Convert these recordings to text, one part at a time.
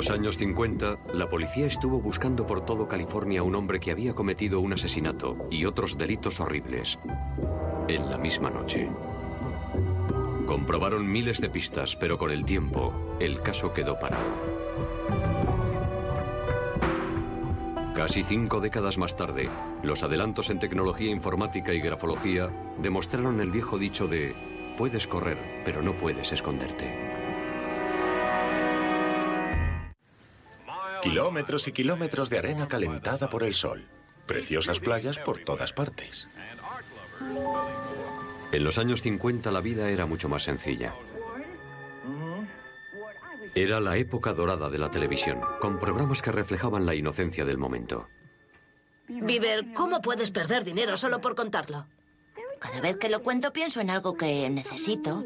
los años 50, la policía estuvo buscando por todo California a un hombre que había cometido un asesinato y otros delitos horribles en la misma noche. Comprobaron miles de pistas, pero con el tiempo, el caso quedó parado. Casi cinco décadas más tarde, los adelantos en tecnología informática y grafología demostraron el viejo dicho de puedes correr, pero no puedes esconderte. Kilómetros y kilómetros de arena calentada por el sol. Preciosas playas por todas partes. En los años 50 la vida era mucho más sencilla. Era la época dorada de la televisión, con programas que reflejaban la inocencia del momento. Viver, ¿cómo puedes perder dinero solo por contarlo? Cada vez que lo cuento pienso en algo que necesito.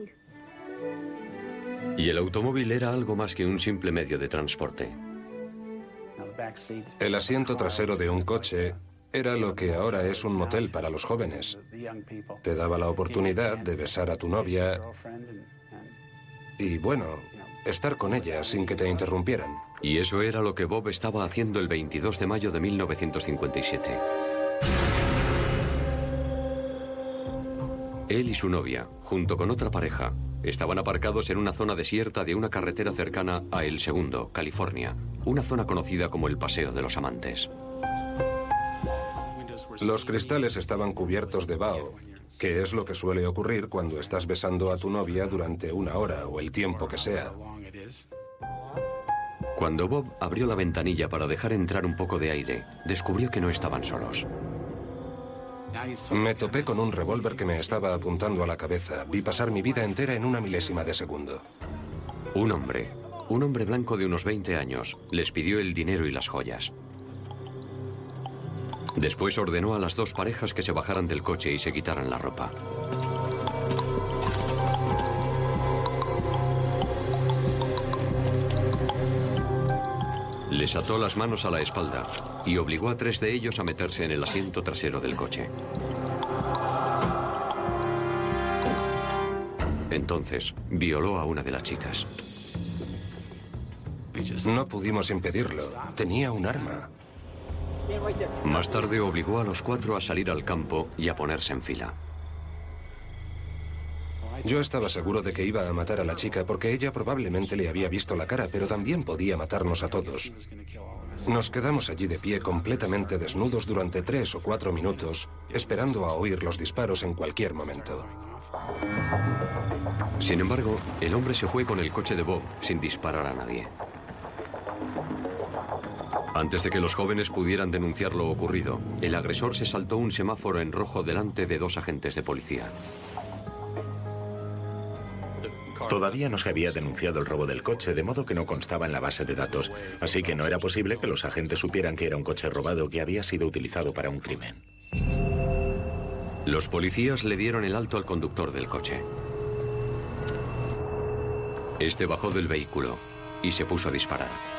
Y el automóvil era algo más que un simple medio de transporte. El asiento trasero de un coche era lo que ahora es un motel para los jóvenes. Te daba la oportunidad de besar a tu novia y, bueno, estar con ella sin que te interrumpieran. Y eso era lo que Bob estaba haciendo el 22 de mayo de 1957. Él y su novia, junto con otra pareja, estaban aparcados en una zona desierta de una carretera cercana a El Segundo, California, una zona conocida como el Paseo de los Amantes. Los cristales estaban cubiertos de vaho, que es lo que suele ocurrir cuando estás besando a tu novia durante una hora o el tiempo que sea. Cuando Bob abrió la ventanilla para dejar entrar un poco de aire, descubrió que no estaban solos. Me topé con un revólver que me estaba apuntando a la cabeza. Vi pasar mi vida entera en una milésima de segundo. Un hombre, un hombre blanco de unos 20 años, les pidió el dinero y las joyas. Después ordenó a las dos parejas que se bajaran del coche y se quitaran la ropa. Les ató las manos a la espalda y obligó a tres de ellos a meterse en el asiento trasero del coche. Entonces, violó a una de las chicas. No pudimos impedirlo. Tenía un arma. Más tarde obligó a los cuatro a salir al campo y a ponerse en fila. Yo estaba seguro de que iba a matar a la chica porque ella probablemente le había visto la cara, pero también podía matarnos a todos. Nos quedamos allí de pie completamente desnudos durante tres o cuatro minutos, esperando a oír los disparos en cualquier momento. Sin embargo, el hombre se fue con el coche de Bob sin disparar a nadie. Antes de que los jóvenes pudieran denunciar lo ocurrido, el agresor se saltó un semáforo en rojo delante de dos agentes de policía. Todavía no se había denunciado el robo del coche, de modo que no constaba en la base de datos, así que no era posible que los agentes supieran que era un coche robado que había sido utilizado para un crimen. Los policías le dieron el alto al conductor del coche. Este bajó del vehículo y se puso a disparar.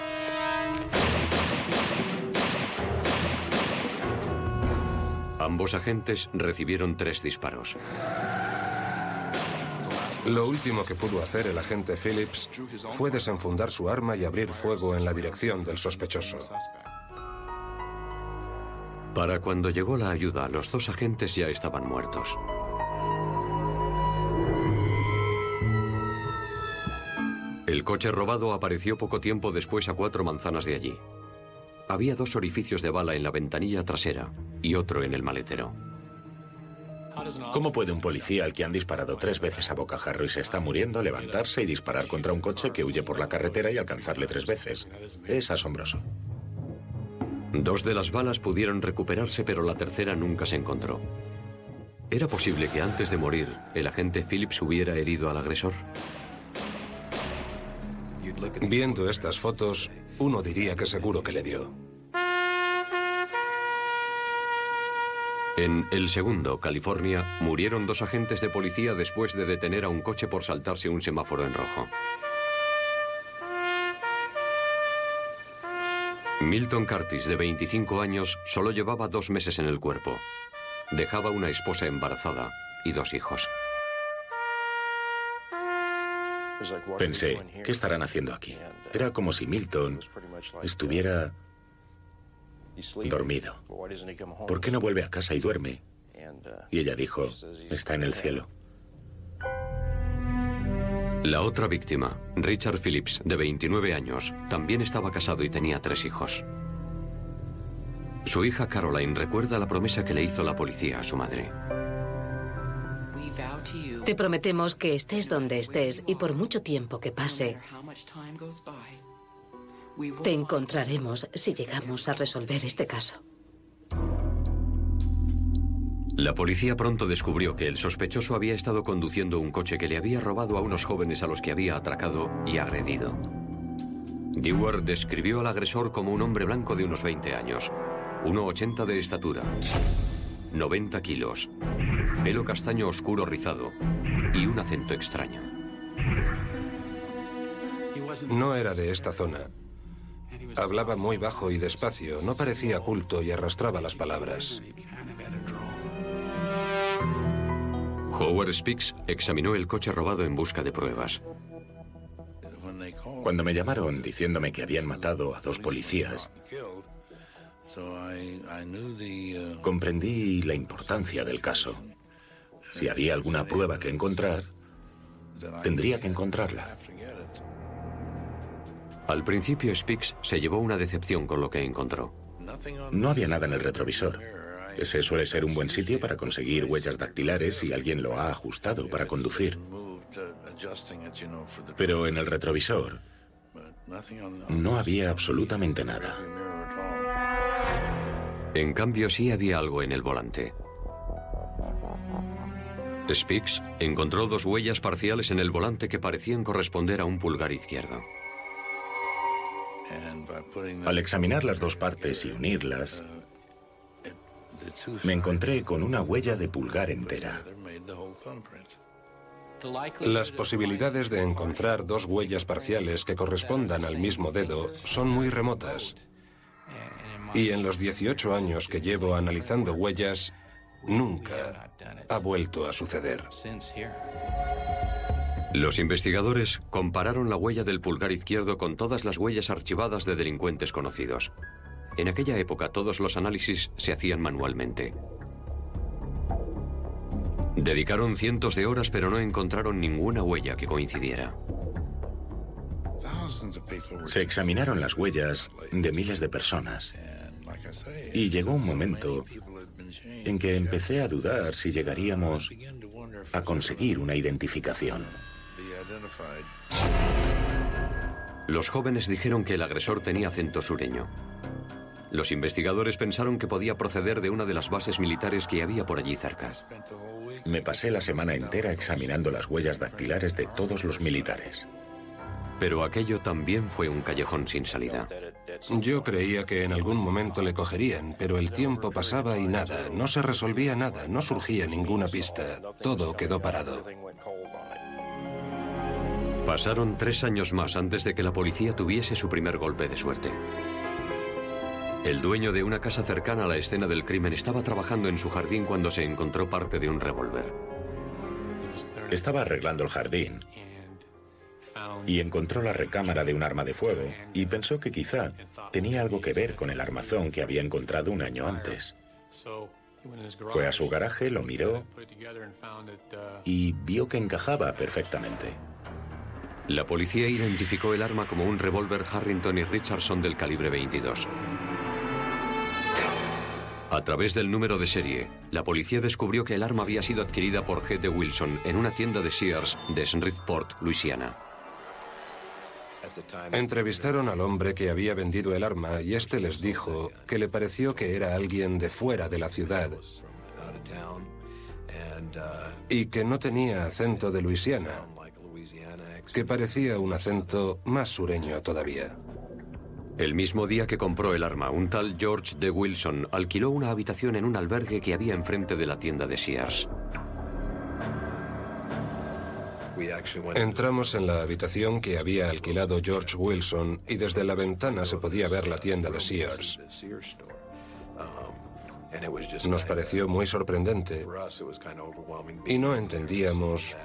Ambos agentes recibieron tres disparos. Lo último que pudo hacer el agente Phillips fue desenfundar su arma y abrir fuego en la dirección del sospechoso. Para cuando llegó la ayuda, los dos agentes ya estaban muertos. El coche robado apareció poco tiempo después a cuatro manzanas de allí. Había dos orificios de bala en la ventanilla trasera y otro en el maletero. ¿Cómo puede un policía al que han disparado tres veces a bocajarro y se está muriendo levantarse y disparar contra un coche que huye por la carretera y alcanzarle tres veces? Es asombroso. Dos de las balas pudieron recuperarse, pero la tercera nunca se encontró. ¿Era posible que antes de morir el agente Phillips hubiera herido al agresor? Viendo estas fotos, uno diría que seguro que le dio. En El Segundo, California, murieron dos agentes de policía después de detener a un coche por saltarse un semáforo en rojo. Milton Curtis, de 25 años, solo llevaba dos meses en el cuerpo. Dejaba una esposa embarazada y dos hijos. Pensé, ¿qué estarán haciendo aquí? Era como si Milton estuviera dormido. ¿Por qué no vuelve a casa y duerme? Y ella dijo, está en el cielo. La otra víctima, Richard Phillips, de 29 años, también estaba casado y tenía tres hijos. Su hija Caroline recuerda la promesa que le hizo la policía a su madre. Te prometemos que estés donde estés y por mucho tiempo que pase, te encontraremos si llegamos a resolver este caso. La policía pronto descubrió que el sospechoso había estado conduciendo un coche que le había robado a unos jóvenes a los que había atracado y agredido. Dewar describió al agresor como un hombre blanco de unos 20 años, 1,80 de estatura, 90 kilos, pelo castaño oscuro rizado y un acento extraño. No era de esta zona. Hablaba muy bajo y despacio, no parecía culto y arrastraba las palabras. Howard Speaks examinó el coche robado en busca de pruebas. Cuando me llamaron diciéndome que habían matado a dos policías, comprendí la importancia del caso. Si había alguna prueba que encontrar, tendría que encontrarla. Al principio Speaks se llevó una decepción con lo que encontró. No había nada en el retrovisor. Ese suele ser un buen sitio para conseguir huellas dactilares si alguien lo ha ajustado para conducir. Pero en el retrovisor no había absolutamente nada. En cambio, sí había algo en el volante. Speaks encontró dos huellas parciales en el volante que parecían corresponder a un pulgar izquierdo. Al examinar las dos partes y unirlas, me encontré con una huella de pulgar entera. Las posibilidades de encontrar dos huellas parciales que correspondan al mismo dedo son muy remotas. Y en los 18 años que llevo analizando huellas, nunca ha vuelto a suceder. Los investigadores compararon la huella del pulgar izquierdo con todas las huellas archivadas de delincuentes conocidos. En aquella época todos los análisis se hacían manualmente. Dedicaron cientos de horas pero no encontraron ninguna huella que coincidiera. Se examinaron las huellas de miles de personas y llegó un momento en que empecé a dudar si llegaríamos a conseguir una identificación. Los jóvenes dijeron que el agresor tenía acento sureño. Los investigadores pensaron que podía proceder de una de las bases militares que había por allí cerca. Me pasé la semana entera examinando las huellas dactilares de todos los militares. Pero aquello también fue un callejón sin salida. Yo creía que en algún momento le cogerían, pero el tiempo pasaba y nada, no se resolvía nada, no surgía ninguna pista, todo quedó parado. Pasaron tres años más antes de que la policía tuviese su primer golpe de suerte. El dueño de una casa cercana a la escena del crimen estaba trabajando en su jardín cuando se encontró parte de un revólver. Estaba arreglando el jardín y encontró la recámara de un arma de fuego y pensó que quizá tenía algo que ver con el armazón que había encontrado un año antes. Fue a su garaje, lo miró y vio que encajaba perfectamente. La policía identificó el arma como un revólver Harrington y Richardson del calibre 22. A través del número de serie, la policía descubrió que el arma había sido adquirida por G. de Wilson en una tienda de Sears de Shreveport, Luisiana. Entrevistaron al hombre que había vendido el arma y este les dijo que le pareció que era alguien de fuera de la ciudad y que no tenía acento de Luisiana. que parecía un acento más sureño todavía. El mismo día que compró el arma, un tal George de Wilson alquiló una habitación en un albergue que había enfrente de la tienda de Sears. Entramos en la habitación que había alquilado George Wilson y desde la ventana se podía ver la tienda de Sears. Nos pareció muy sorprendente y no entendíamos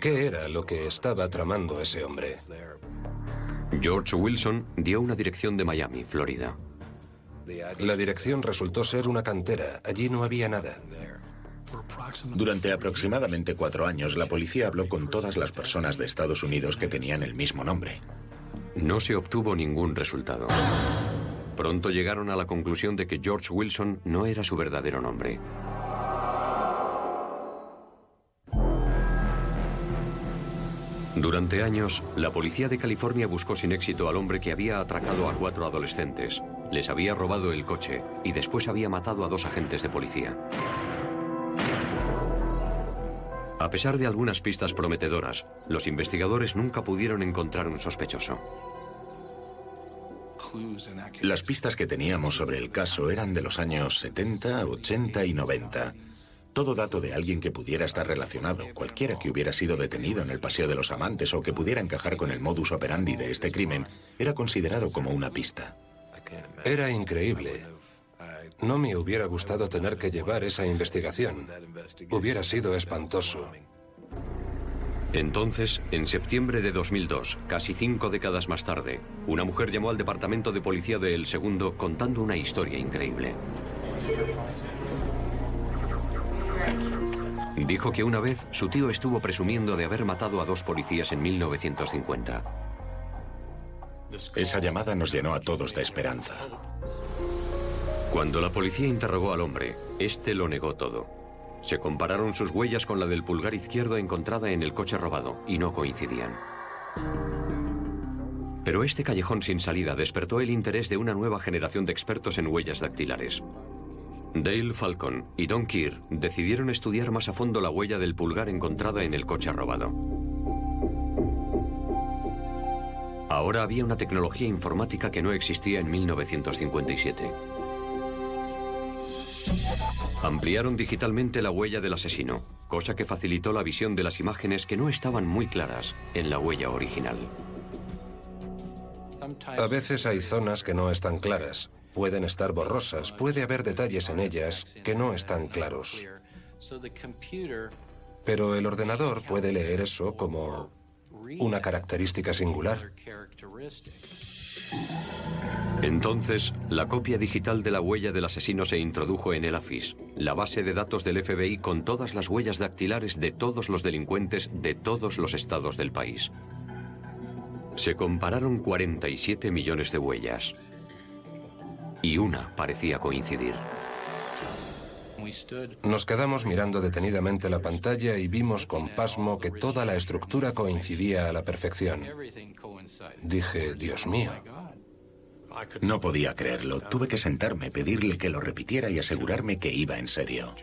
qué era lo que estaba tramando ese hombre. George Wilson dio una dirección de Miami, Florida. La dirección resultó ser una cantera. Allí no había nada. Durante aproximadamente cuatro años, la policía habló con todas las personas de Estados Unidos que tenían el mismo nombre. No se obtuvo ningún resultado. Pronto llegaron a la conclusión de que George Wilson no era su verdadero nombre. Durante años, la policía de California buscó sin éxito al hombre que había atracado a cuatro adolescentes, les había robado el coche y después había matado a dos agentes de policía. A pesar de algunas pistas prometedoras, los investigadores nunca pudieron encontrar un sospechoso. Las pistas que teníamos sobre el caso eran de los años 70, 80 y 90. Todo dato de alguien que pudiera estar relacionado, cualquiera que hubiera sido detenido en el Paseo de los Amantes o que pudiera encajar con el modus operandi de este crimen, era considerado como una pista. Era increíble. No me hubiera gustado tener que llevar esa investigación. Hubiera sido espantoso. Entonces, en septiembre de 2002, casi cinco décadas más tarde, una mujer llamó al departamento de policía de El Segundo contando una historia increíble. Dijo que una vez su tío estuvo presumiendo de haber matado a dos policías en 1950. Esa llamada nos llenó a todos de esperanza. Cuando la policía interrogó al hombre, este lo negó todo. Se compararon sus huellas con la del pulgar izquierdo encontrada en el coche robado y no coincidían. Pero este callejón sin salida despertó el interés de una nueva generación de expertos en huellas dactilares. Dale Falcon y Don Keir decidieron estudiar más a fondo la huella del pulgar encontrada en el coche robado. Ahora había una tecnología informática que no existía en 1957. Ampliaron digitalmente la huella del asesino, cosa que facilitó la visión de las imágenes que no estaban muy claras en la huella original. A veces hay zonas que no están claras, pueden estar borrosas, puede haber detalles en ellas que no están claros. Pero el ordenador puede leer eso como una característica singular. Entonces, la copia digital de la huella del asesino se introdujo en el AFIS, la base de datos del FBI con todas las huellas dactilares de todos los delincuentes de todos los estados del país. Se compararon 47 millones de huellas. Y una parecía coincidir. Nos quedamos mirando detenidamente la pantalla y vimos con pasmo que toda la estructura coincidía a la perfección. Dije, Dios mío. No podía creerlo. Tuve que sentarme, pedirle que lo repitiera y asegurarme que iba en serio.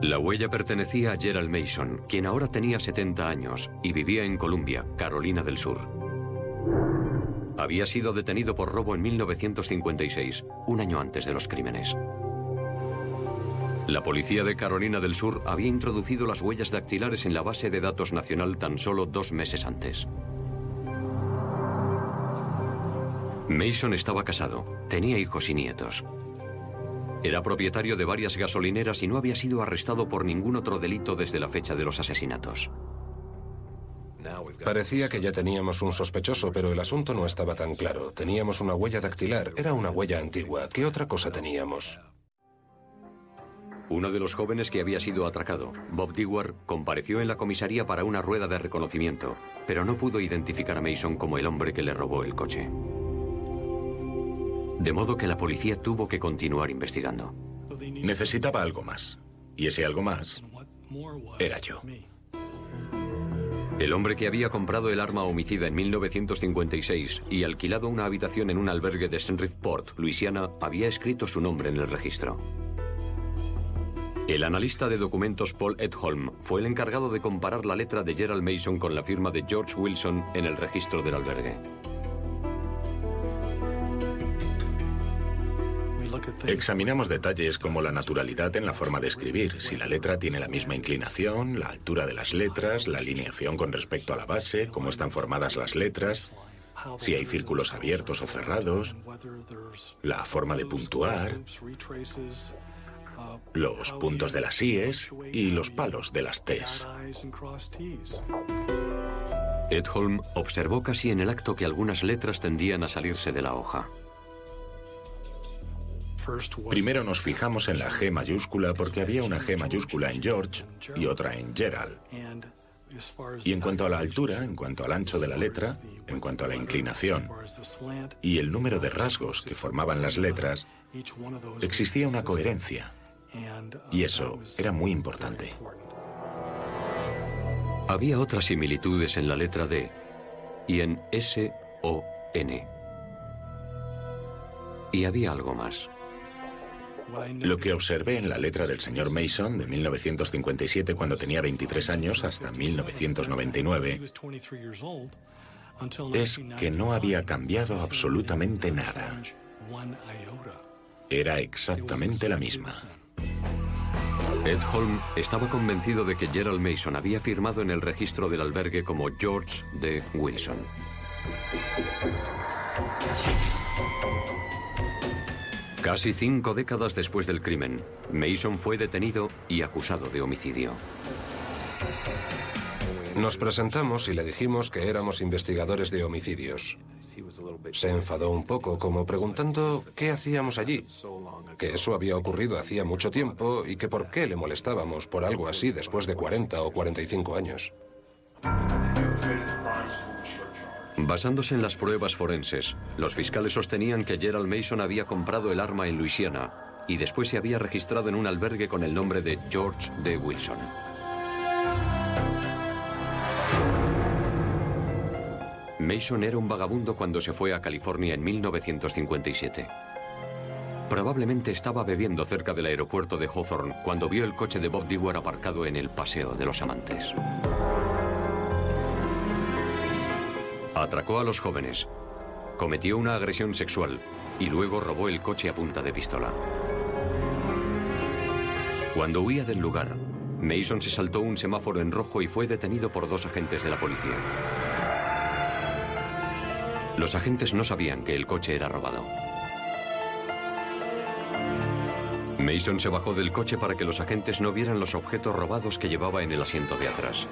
La huella pertenecía a Gerald Mason, quien ahora tenía 70 años y vivía en Columbia, Carolina del Sur. Había sido detenido por robo en 1956, un año antes de los crímenes. La policía de Carolina del Sur había introducido las huellas dactilares en la base de datos nacional tan solo dos meses antes. Mason estaba casado, tenía hijos y nietos. Era propietario de varias gasolineras y no había sido arrestado por ningún otro delito desde la fecha de los asesinatos. Parecía que ya teníamos un sospechoso, pero el asunto no estaba tan claro. Teníamos una huella dactilar, era una huella antigua. ¿Qué otra cosa teníamos? Uno de los jóvenes que había sido atracado, Bob Dewar, compareció en la comisaría para una rueda de reconocimiento, pero no pudo identificar a Mason como el hombre que le robó el coche. De modo que la policía tuvo que continuar investigando. Necesitaba algo más. Y ese algo más era yo. El hombre que había comprado el arma homicida en 1956 y alquilado una habitación en un albergue de Port, Luisiana, había escrito su nombre en el registro. El analista de documentos Paul Edholm fue el encargado de comparar la letra de Gerald Mason con la firma de George Wilson en el registro del albergue. Examinamos detalles como la naturalidad en la forma de escribir, si la letra tiene la misma inclinación, la altura de las letras, la alineación con respecto a la base, cómo están formadas las letras, si hay círculos abiertos o cerrados, la forma de puntuar, los puntos de las IES y los palos de las Ts. Edholm observó casi en el acto que algunas letras tendían a salirse de la hoja. Primero nos fijamos en la G mayúscula porque había una G mayúscula en George y otra en Gerald. Y en cuanto a la altura, en cuanto al ancho de la letra, en cuanto a la inclinación y el número de rasgos que formaban las letras, existía una coherencia. Y eso era muy importante. Había otras similitudes en la letra D y en S O N. Y había algo más. Lo que observé en la letra del señor Mason de 1957 cuando tenía 23 años hasta 1999 es que no había cambiado absolutamente nada. Era exactamente la misma. Ed Holm estaba convencido de que Gerald Mason había firmado en el registro del albergue como George D. Wilson. Casi cinco décadas después del crimen, Mason fue detenido y acusado de homicidio. Nos presentamos y le dijimos que éramos investigadores de homicidios. Se enfadó un poco, como preguntando qué hacíamos allí, que eso había ocurrido hacía mucho tiempo y que por qué le molestábamos por algo así después de 40 o 45 años. Basándose en las pruebas forenses, los fiscales sostenían que Gerald Mason había comprado el arma en Luisiana y después se había registrado en un albergue con el nombre de George D. Wilson. Mason era un vagabundo cuando se fue a California en 1957. Probablemente estaba bebiendo cerca del aeropuerto de Hawthorne cuando vio el coche de Bob Dewar aparcado en el Paseo de los Amantes. Atracó a los jóvenes, cometió una agresión sexual y luego robó el coche a punta de pistola. Cuando huía del lugar, Mason se saltó un semáforo en rojo y fue detenido por dos agentes de la policía. Los agentes no sabían que el coche era robado. Mason se bajó del coche para que los agentes no vieran los objetos robados que llevaba en el asiento de atrás.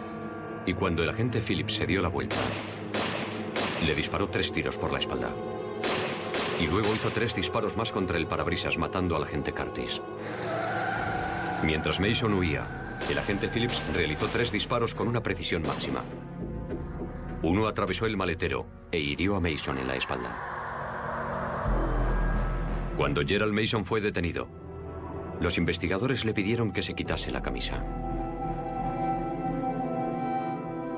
Y cuando el agente Phillips se dio la vuelta, le disparó tres tiros por la espalda. Y luego hizo tres disparos más contra el parabrisas, matando al agente Curtis. Mientras Mason huía, el agente Phillips realizó tres disparos con una precisión máxima. Uno atravesó el maletero e hirió a Mason en la espalda. Cuando Gerald Mason fue detenido, los investigadores le pidieron que se quitase la camisa.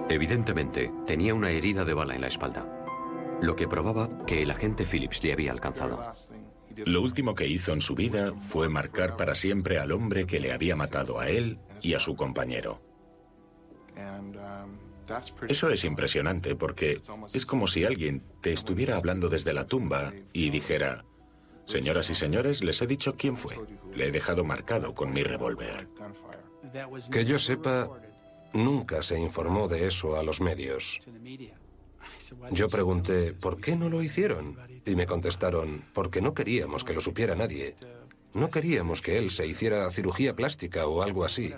Evidentemente, tenía una herida de bala en la espalda, lo que probaba que el agente Phillips le había alcanzado. Lo último que hizo en su vida fue marcar para siempre al hombre que le había matado a él y a su compañero. Eso es impresionante porque es como si alguien te estuviera hablando desde la tumba y dijera, señoras y señores, les he dicho quién fue. Le he dejado marcado con mi revólver. Que yo sepa, nunca se informó de eso a los medios. Yo pregunté, ¿por qué no lo hicieron? Y me contestaron, porque no queríamos que lo supiera nadie. No queríamos que él se hiciera cirugía plástica o algo así.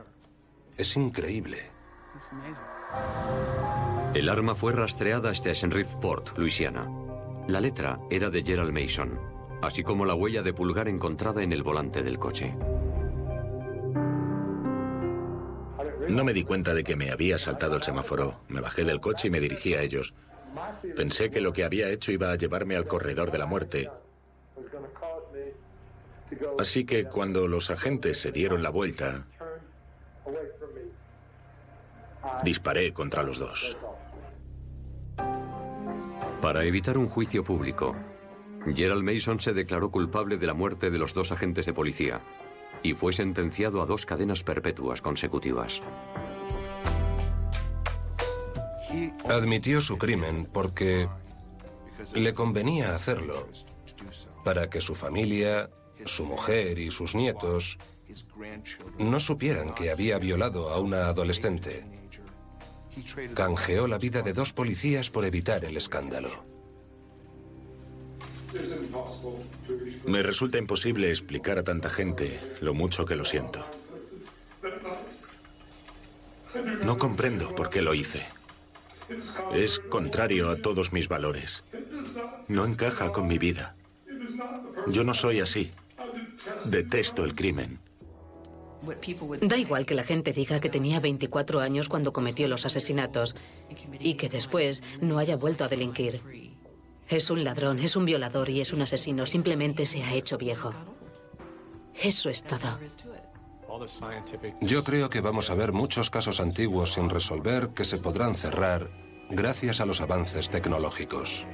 Es increíble. El arma fue rastreada hasta Shenriffport, Luisiana. La letra era de Gerald Mason, así como la huella de pulgar encontrada en el volante del coche. No me di cuenta de que me había saltado el semáforo. Me bajé del coche y me dirigí a ellos. Pensé que lo que había hecho iba a llevarme al corredor de la muerte. Así que cuando los agentes se dieron la vuelta, disparé contra los dos. Para evitar un juicio público, Gerald Mason se declaró culpable de la muerte de los dos agentes de policía y fue sentenciado a dos cadenas perpetuas consecutivas. Admitió su crimen porque le convenía hacerlo para que su familia, su mujer y sus nietos no supieran que había violado a una adolescente. Canjeó la vida de dos policías por evitar el escándalo. Me resulta imposible explicar a tanta gente lo mucho que lo siento. No comprendo por qué lo hice. Es contrario a todos mis valores. No encaja con mi vida. Yo no soy así. Detesto el crimen. Da igual que la gente diga que tenía 24 años cuando cometió los asesinatos y que después no haya vuelto a delinquir. Es un ladrón, es un violador y es un asesino. Simplemente se ha hecho viejo. Eso es todo. Yo creo que vamos a ver muchos casos antiguos sin resolver que se podrán cerrar gracias a los avances tecnológicos.